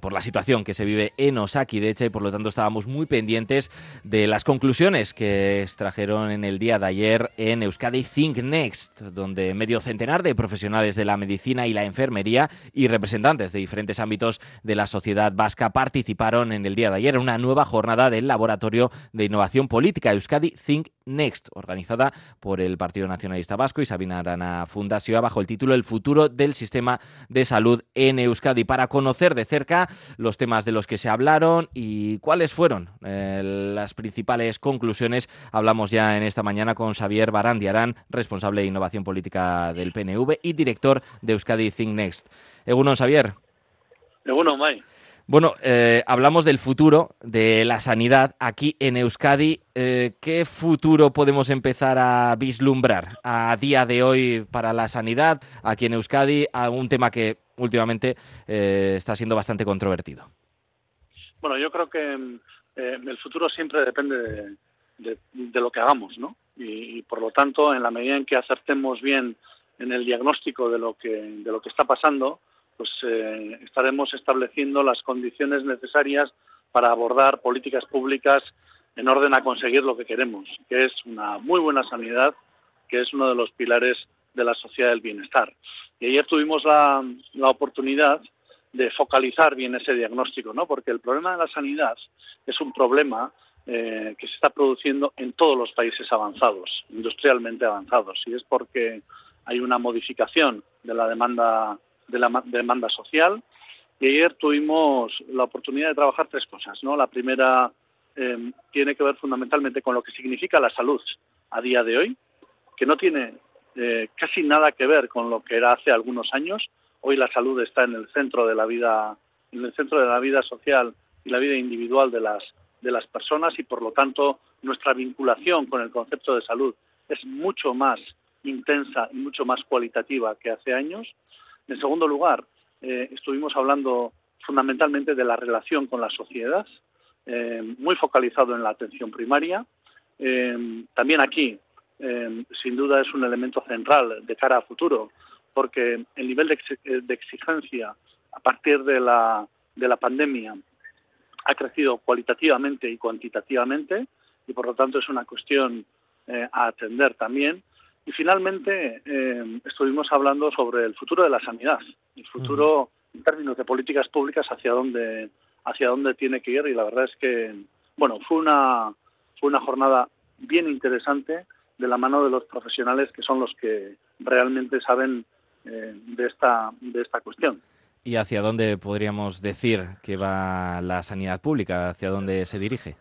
por la situación que se vive en Osaki, de hecho, y por lo tanto estábamos muy pendientes de las conclusiones que extrajeron en el día de ayer en Euskadi Think Next, donde medio centenar de profesionales de la medicina y la enfermería y representantes de diferentes ámbitos de la sociedad vasca participaron en el día de ayer en una nueva jornada del Laboratorio de Innovación Política Euskadi Think Next, organizada por el Partido Nacionalista Vasco y Sabina Arana Fundación bajo el título El futuro del sistema de salud en Euskadi, para conocer de cerca los temas de los que se hablaron y cuáles fueron eh, las principales conclusiones. Hablamos ya en esta mañana con Xavier Barandiarán, responsable de innovación política del PNV y director de Euskadi Think Next. Egunon, Xavier. Egunon, May. Bueno, eh, hablamos del futuro de la sanidad aquí en Euskadi. Eh, ¿Qué futuro podemos empezar a vislumbrar a día de hoy para la sanidad aquí en Euskadi? Un tema que últimamente eh, está siendo bastante controvertido. Bueno, yo creo que el futuro siempre depende de, lo que hagamos, ¿no? Y, y, por lo tanto, en la medida en que acertemos bien en el diagnóstico de lo que de lo que está pasando, pues eh, estaremos estableciendo las condiciones necesarias para abordar políticas públicas en orden a conseguir lo que queremos, que es una muy buena sanidad, que es uno de los pilares de la sociedad del bienestar. Y ayer tuvimos la, oportunidad de focalizar bien ese diagnóstico, ¿no? Porque el problema de la sanidad es un problema eh, que se está produciendo en todos los países avanzados, industrialmente avanzados, y es porque hay una modificación de la demanda de la demanda social. Y ayer tuvimos la oportunidad de trabajar tres cosas. ¿no? La primera em, tiene que ver fundamentalmente con lo que significa la salud a día de hoy, que no tiene eh, casi nada que ver con lo que era hace algunos años. Hoy la salud está en el centro de la vida, en el centro de la vida social y la vida individual de las de las personas y por lo tanto nuestra vinculación con el concepto de salud es mucho más intensa y mucho más cualitativa que hace años. En segundo lugar, eh, estuvimos hablando fundamentalmente de la relación con la sociedad, eh, muy focalizado en la atención primaria. Eh, también aquí, sin duda, es un elemento central de cara a futuro, porque el nivel de, exigencia a partir de la, de la pandemia ha crecido cualitativamente y cuantitativamente y por lo tanto es una cuestión a atender también y finalmente eh, estuvimos hablando sobre el futuro de la sanidad, el futuro en términos de políticas públicas hacia dónde hacia dónde tiene que ir y la verdad es que bueno fue una fue una jornada bien interesante de la mano de los profesionales que son los que realmente saben eh, de esta de esta cuestión. ¿Y hacia dónde podríamos decir que va la sanidad pública? ¿Hacia dónde se dirige?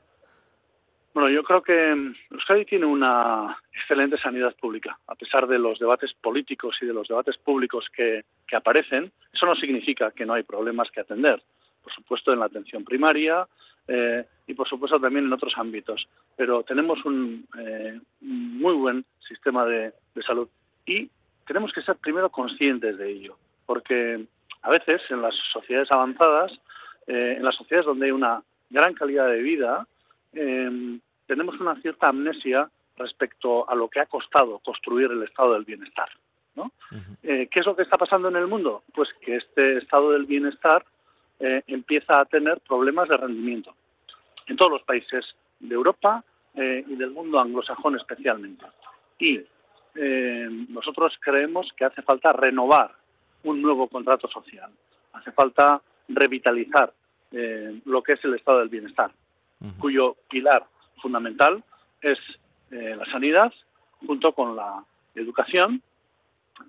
Bueno, yo creo que Euskadi tiene una excelente sanidad pública. A pesar de los debates políticos y de los debates públicos que, aparecen, eso no significa que no hay problemas que atender. Por supuesto, en la atención primaria eh, y, por supuesto, también en otros ámbitos. Pero tenemos un, eh, muy buen sistema de, salud y tenemos que ser primero conscientes de ello. Porque a veces en las sociedades avanzadas, eh, en las sociedades donde hay una gran calidad de vida, tenemos una cierta amnesia respecto a lo que ha costado construir el estado del bienestar. ¿no? Eh, ¿Qué es lo que está pasando en el mundo? Pues que este estado del bienestar eh, empieza a tener problemas de rendimiento en todos los países de Europa eh, y del mundo anglosajón especialmente. Y nosotros creemos que hace falta renovar un nuevo contrato social, hace falta revitalizar lo que es el estado del bienestar, cuyo pilar fundamental es eh, la sanidad junto con la educación,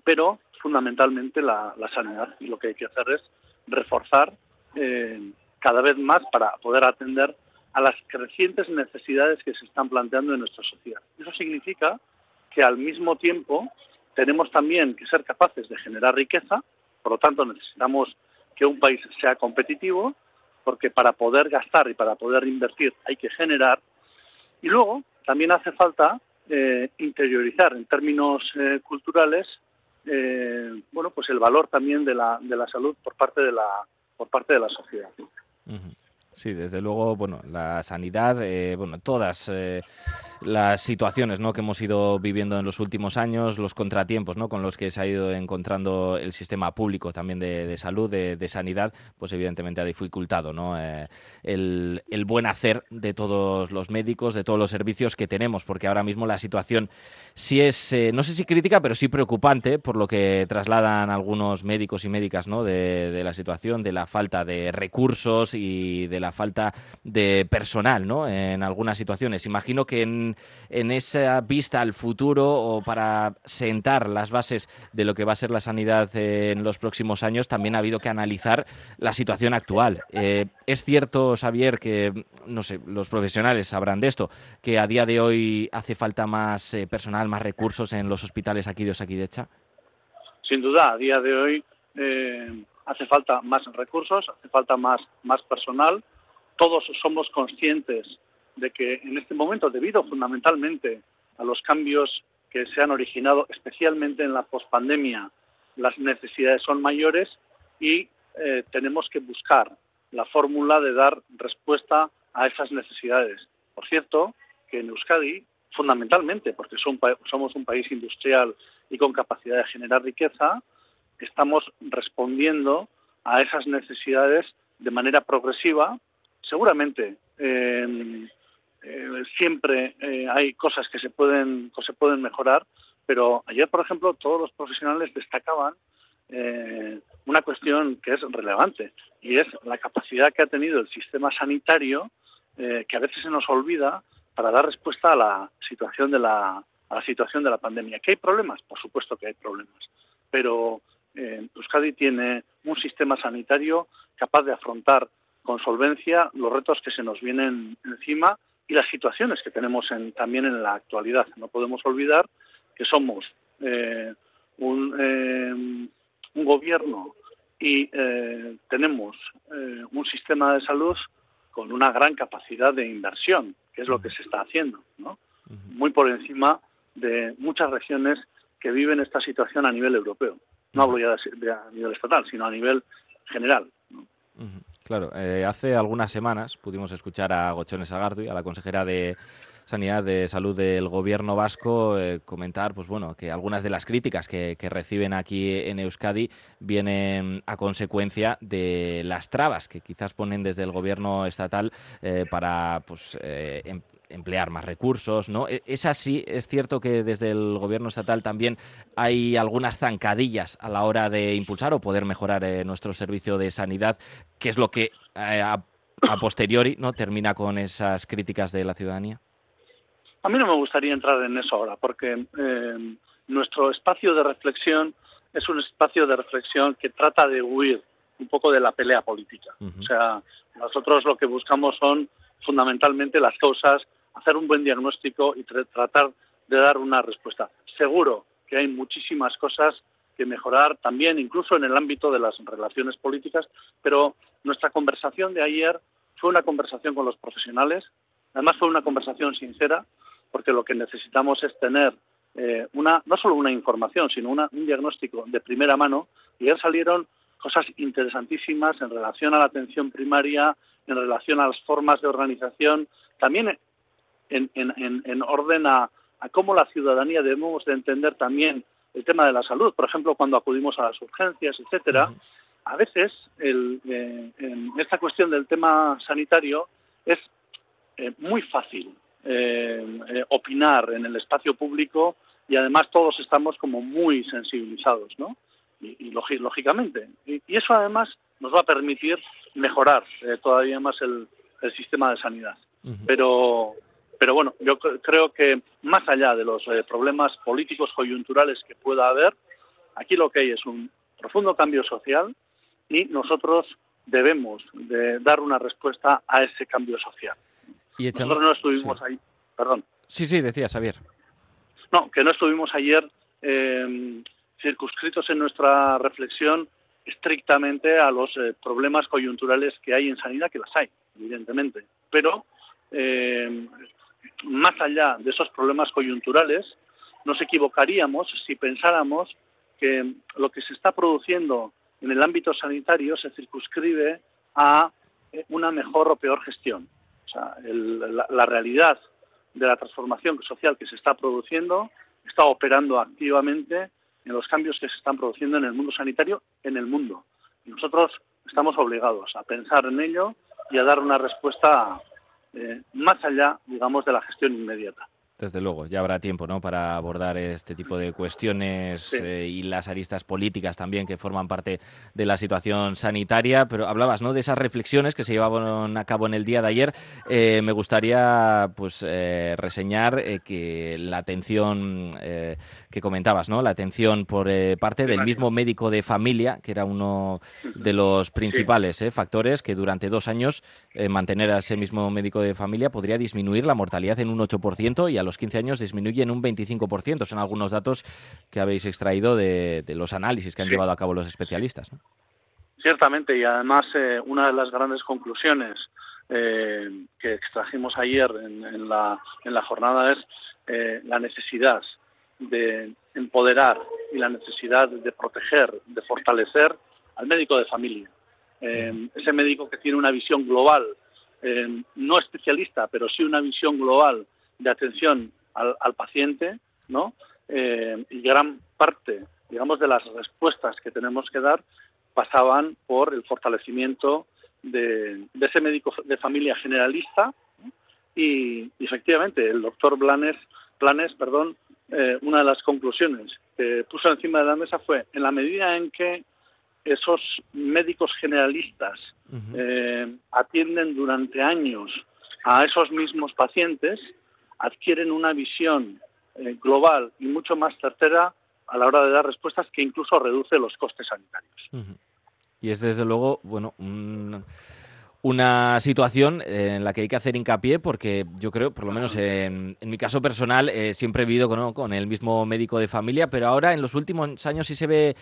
pero fundamentalmente la, sanidad. Y lo que hay que hacer es reforzar eh, cada vez más para poder atender a las crecientes necesidades que se están planteando en nuestra sociedad. Eso significa que al mismo tiempo tenemos también que ser capaces de generar riqueza, por lo tanto necesitamos que un país sea competitivo, porque para poder gastar y para poder invertir hay que generar, y luego también hace falta eh, interiorizar en términos eh, culturales eh, bueno pues el valor también de la, de la salud por parte de la por parte de la sociedad. Sí, desde luego, bueno, la sanidad, eh, bueno, todas eh, las situaciones ¿no? que hemos ido viviendo en los últimos años, los contratiempos ¿no? con los que se ha ido encontrando el sistema público también de, salud, de, sanidad, pues evidentemente ha dificultado ¿no? Eh, el, el, buen hacer de todos los médicos, de todos los servicios que tenemos, porque ahora mismo la situación sí es, no sé si crítica, pero sí preocupante, por lo que trasladan algunos médicos y médicas ¿no? de, de la situación, de la falta de recursos y de la falta de personal, ¿no? En algunas situaciones. Imagino que en, esa vista al futuro o para sentar las bases de lo que va a ser la sanidad en los próximos años, también ha habido que analizar la situación actual. Eh, es cierto, Xavier, que, no sé, los profesionales sabrán de esto, que a día de hoy hace falta más eh, personal, más recursos en los hospitales aquí de Osakidecha. Sin duda, a día de hoy eh, hace falta más recursos, hace falta más, más personal todos somos conscientes de que en este momento, debido fundamentalmente a los cambios que se han originado, especialmente en la pospandemia, las necesidades son mayores y eh, tenemos que buscar la fórmula de dar respuesta a esas necesidades. Por cierto, que en Euskadi, fundamentalmente, porque somos un país industrial y con capacidad de generar riqueza, estamos respondiendo a esas necesidades de manera progresiva seguramente em, eh, siempre eh, hay cosas que se pueden que se pueden mejorar, pero ayer, por ejemplo, todos los profesionales destacaban eh, una cuestión que es relevante y es la capacidad que ha tenido el sistema sanitario, que a veces se nos olvida, para dar respuesta a la situación de la a la situación de la pandemia. ¿Que hay problemas? Por supuesto que hay problemas, pero Euskadi tiene un sistema sanitario capaz de afrontar con solvencia los retos que se nos vienen encima y las situaciones que tenemos en, también en la actualidad. No podemos olvidar que somos eh, un, eh, un, gobierno y eh, tenemos un sistema de salud con una gran capacidad de inversión, que es lo que se está haciendo, ¿no? muy por encima de muchas regiones que viven esta situación a nivel europeo. No hablo ya de, a nivel estatal, sino a nivel general. Claro, eh, hace algunas semanas pudimos escuchar a Gochones Agardui, a la consejera de Sanidad de Salud del Gobierno vasco, eh, comentar, pues bueno, que algunas de las críticas que, reciben aquí en Euskadi vienen a consecuencia de las trabas que quizás ponen desde el Gobierno estatal eh, para, pues, em, emplear más recursos, ¿no? E, es así, es cierto que desde el gobierno estatal también hay algunas zancadillas a la hora de impulsar o poder mejorar eh, nuestro servicio de sanidad, que es lo que eh, a, posteriori no termina con esas críticas de la ciudadanía. A mí no me gustaría entrar en eso ahora, porque eh, nuestro espacio de reflexión es un espacio de reflexión que trata de huir un poco de la pelea política. O sea, nosotros lo que buscamos son fundamentalmente las causas hacer un buen diagnóstico y tratar de dar una respuesta. Seguro que hay muchísimas cosas que mejorar también, incluso en el ámbito de las relaciones políticas, pero nuestra conversación de ayer fue una conversación con los profesionales, además fue una conversación sincera, porque lo que necesitamos es tener eh, una, no solo una información, sino un diagnóstico de primera mano, y ayer salieron cosas interesantísimas en relación a la atención primaria, en relación a las formas de organización, también en, orden a, cómo la ciudadanía debemos de entender también el tema de la salud. Por ejemplo, cuando acudimos a las urgencias, etcétera, a veces el, eh, en esta cuestión del tema sanitario es eh, muy fácil eh, opinar en el espacio público y además todos estamos como muy sensibilizados, ¿no? Y, lógicamente. Y, eso además nos va a permitir mejorar todavía más el, sistema de sanidad. Pero pero bueno, yo creo que más allá de los eh, problemas políticos coyunturales que pueda haber, aquí lo que hay es un profundo cambio social y nosotros debemos de dar una respuesta a ese cambio social. Y nosotros no estuvimos ahí, perdón. Sí, sí, decía Xavier. No, que no estuvimos ayer em, circunscritos en nuestra reflexión estrictamente a los eh, problemas coyunturales que hay en sanidad, que las hay, evidentemente. Pero eh, más allá de esos problemas coyunturales, nos equivocaríamos si pensáramos que lo que se está produciendo en el ámbito sanitario se circunscribe a una mejor o peor gestión. O sea, la, realidad de la transformación social que se está produciendo está operando activamente en los cambios que se están produciendo en el mundo sanitario en el mundo. Y nosotros estamos obligados a pensar en ello y a dar una respuesta eh, más allá, digamos, de la gestión inmediata. Desde luego, ya habrá tiempo ¿no? para abordar este tipo de cuestiones eh, y las aristas políticas también que forman parte de la situación sanitaria. Pero hablabas ¿no? de esas reflexiones que se llevaban a cabo en el día de ayer. Eh, me gustaría pues eh, reseñar que la atención que comentabas, ¿no? la atención por parte del mismo médico de familia, que era uno de los principales factores que durante dos años mantener a ese mismo médico de familia podría disminuir la mortalidad en un 8% y a los 15 años disminuye en un 25%. Son algunos datos que habéis extraído de, los análisis que han llevado a cabo los especialistas. Ciertamente, y además eh, una de las grandes conclusiones eh, que extrajimos ayer en, la, en la jornada es eh, la necesidad de empoderar y la necesidad de proteger, de fortalecer al médico de familia. ese médico que tiene una visión global, no especialista, pero sí una visión global de atención al, paciente, ¿no? Eh, y gran parte, digamos, de las respuestas que tenemos que dar pasaban por el fortalecimiento de, ese médico de familia generalista y, efectivamente el doctor Blanes, Planes, perdón, eh, una de las conclusiones que puso encima de la mesa fue en la medida en que esos médicos generalistas eh, atienden durante años a esos mismos pacientes, adquieren una visión eh, global y mucho más certera a la hora de dar respuestas que incluso reduce los costes sanitarios. Y es desde luego, bueno, una situación en la que hay que hacer hincapié porque yo creo, por lo menos en, mi caso personal, eh, siempre he vivido con, el mismo médico de familia, pero ahora en los últimos años sí se ve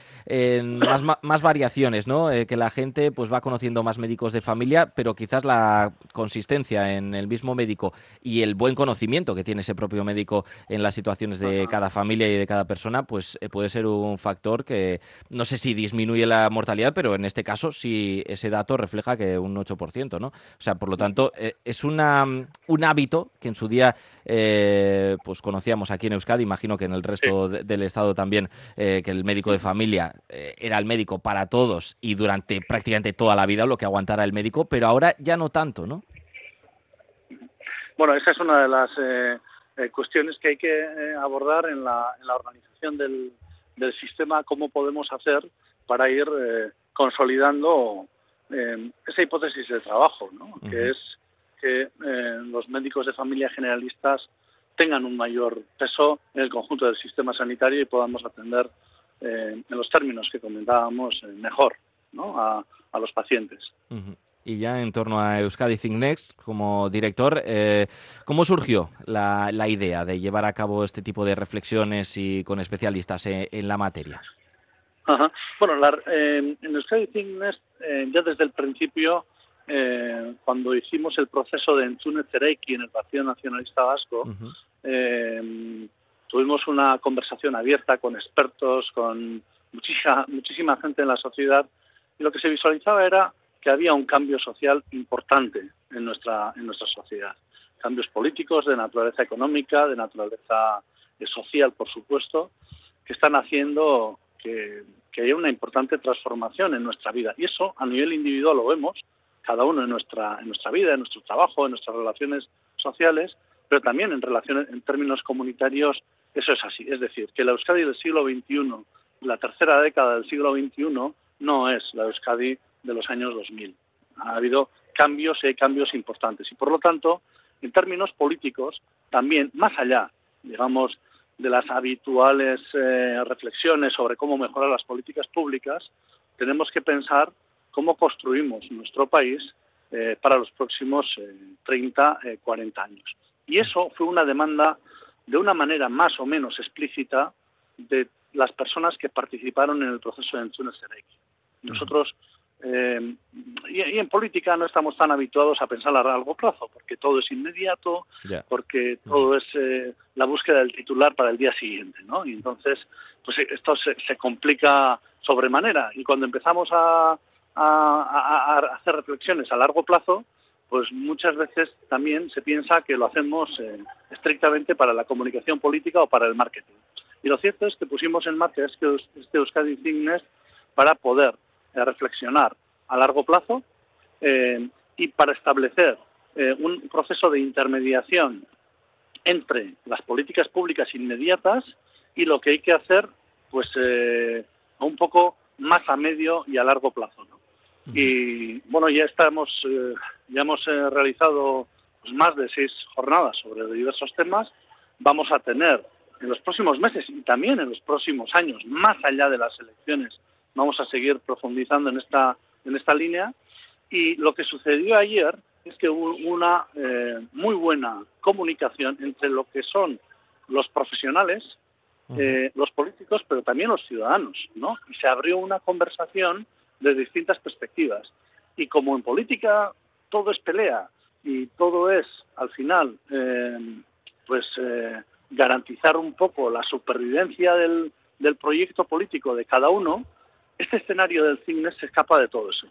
más, más, variaciones, ¿no? Eh, que la gente pues va conociendo más médicos de familia, pero quizás la consistencia en el mismo médico y el buen conocimiento que tiene ese propio médico en las situaciones de cada familia y de cada persona, pues eh, puede ser un factor que no sé si disminuye la mortalidad, pero en este caso sí ese dato refleja que un 8% ¿no? O sea, por lo tanto, eh, es una, un hábito que en su día eh, pues conocíamos aquí en Euskadi, imagino que en el resto del Estado también, eh, que el médico de familia era el médico para todos y durante prácticamente toda la vida lo que aguantara el médico, pero ahora ya no tanto, ¿no? Bueno, esa es una de las cuestiones que hay que abordar en la, en la organización del, del sistema, cómo podemos hacer para ir consolidando eh, esa hipótesis de trabajo, ¿no? que es que eh, los médicos de familia generalistas tengan un mayor peso en el conjunto del sistema sanitario y podamos atender eh, en los términos que comentábamos mejor ¿no? a, los pacientes. Y ya en torno a Euskadi Think Next, como director, ¿cómo surgió la, la, idea de llevar a cabo este tipo de reflexiones y con especialistas en la materia? Bueno, la, eh, en Euskadi Think eh, ya desde el principio, eh, cuando hicimos el proceso de Entzune Cereiki en el Partido Nacionalista Vasco, eh, tuvimos una conversación abierta con expertos, con muchísima, muchísima gente en la sociedad, y lo que se visualizaba era que había un cambio social importante en nuestra, en nuestra sociedad. Cambios políticos, de naturaleza económica, de naturaleza social, por supuesto, que están haciendo que, haya una importante transformación en nuestra vida. Y eso a nivel individual lo vemos, cada uno en nuestra, en nuestra vida, en nuestro trabajo, en nuestras relaciones sociales, pero también en relaciones, en términos comunitarios, eso es así. Es decir, que la Euskadi del siglo XXI, la tercera década del siglo XXI, no es la Euskadi de los años 2000. Ha habido cambios y hay cambios importantes. Y por lo tanto, en términos políticos, también, más allá, digamos, de las habituales eh, reflexiones sobre cómo mejorar las políticas públicas, tenemos que pensar cómo construimos nuestro país eh, para los próximos 30, eh, 40 años. Y eso fue una demanda de una manera más o menos explícita de las personas que participaron en el proceso de Entzune Nosotros eh, y, en política no estamos tan habituados a pensar a largo plazo, porque todo es inmediato, porque todo es eh, la búsqueda del titular para el día siguiente, ¿no? Y entonces, pues esto se, complica sobremanera. Y cuando empezamos a, a, hacer reflexiones a largo plazo, pues muchas veces también se piensa que lo hacemos eh, estrictamente para la comunicación política o para el marketing. Y lo cierto es que pusimos en marcha este, este Euskadi Cignes para poder eh, reflexionar a largo plazo eh, y para establecer un proceso de intermediación entre las políticas públicas inmediatas y lo que hay que hacer, pues un poco más a medio y a largo plazo. ¿no? Y bueno, ya estamos, eh, ya hemos eh, realizado pues, más de seis jornadas sobre diversos temas. Vamos a tener en los próximos meses y también en los próximos años, más allá de las elecciones, vamos a seguir profundizando en esta en esta línea. Y lo que sucedió ayer es que hubo una eh, muy buena comunicación entre lo que son los profesionales, los políticos, pero también los ciudadanos, ¿no? Y se abrió una conversación de distintas perspectivas. Y como en política todo es pelea y todo es, al final, eh, pues eh, garantizar un poco la supervivencia del, del, proyecto político de cada uno, este escenario del cine se escapa de todo eso.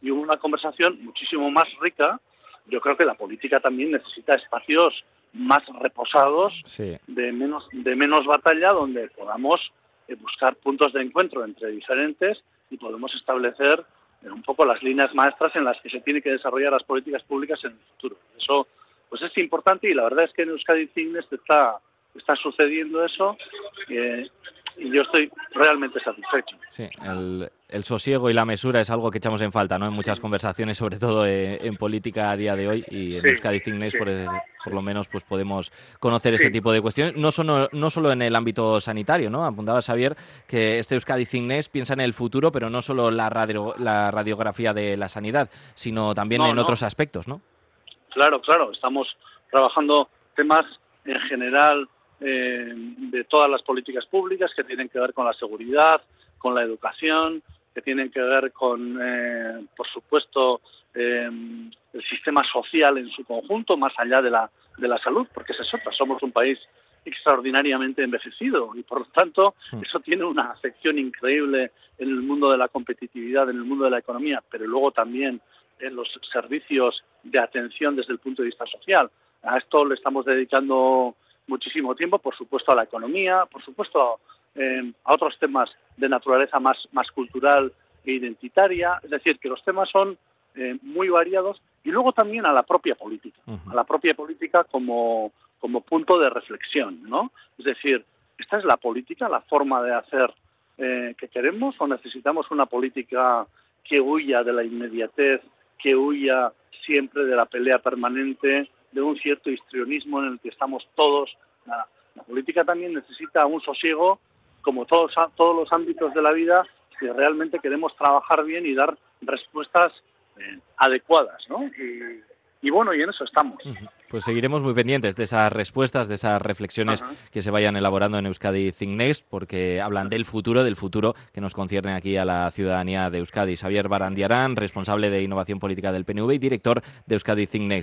Y hubo una conversación muchísimo más rica. Yo creo que la política también necesita espacios más reposados, de, menos, de menos batalla, donde podamos eh, buscar puntos de encuentro entre diferentes y podemos establecer eh, un poco las líneas maestras en las que se tienen que desarrollar las políticas públicas en el futuro. Eso pues es importante y la verdad es que en Euskadi Cignes está, está sucediendo eso eh, y yo estoy realmente satisfecho. Sí, el, el, sosiego y la mesura es algo que echamos en falta ¿no? en muchas conversaciones, sobre todo eh, en política a día de hoy y en Euskadi Cignes, por, por, lo menos, pues podemos conocer este tipo de cuestiones, no solo, no solo en el ámbito sanitario, ¿no? Apuntaba Xavier que este Euskadi Cignes piensa en el futuro, pero no solo la, radio, la radiografía de la sanidad, sino también en otros aspectos, ¿no? Claro, claro, estamos trabajando temas en general eh, de todas las políticas públicas que tienen que ver con la seguridad, con la educación, que tienen que ver con, eh, por supuesto, eh, el sistema social en su conjunto, más allá de la, de la salud, porque esa es otra. Somos un país extraordinariamente envejecido y, por lo tanto, hmm. eso tiene una afección increíble en el mundo de la competitividad, en el mundo de la economía, pero luego también en los servicios de atención desde el punto de vista social. A esto le estamos dedicando muchísimo tiempo, por supuesto a la economía, por supuesto eh, a otros temas de naturaleza más, más cultural e identitaria, es decir, que los temas son eh, muy variados y luego también a la propia política, a la propia política como, como punto de reflexión, ¿no? Es decir, ¿esta es la política, la forma de hacer eh, que queremos o necesitamos una política que huya de la inmediatez, que huya siempre de la pelea permanente, de un cierto histrionismo en el que estamos todos. La, política también necesita un sosiego, como todos, todos los ámbitos de la vida, si realmente queremos trabajar bien y dar respuestas eh, adecuadas, ¿no? Y, bueno, y en eso estamos. Pues seguiremos muy pendientes de esas respuestas, de esas reflexiones que se vayan elaborando en Euskadi Think Next, porque hablan del futuro, del futuro que nos concierne aquí a la ciudadanía de Euskadi. Xavier Barandiarán, responsable de innovación política del PNV y director de Euskadi Think Next.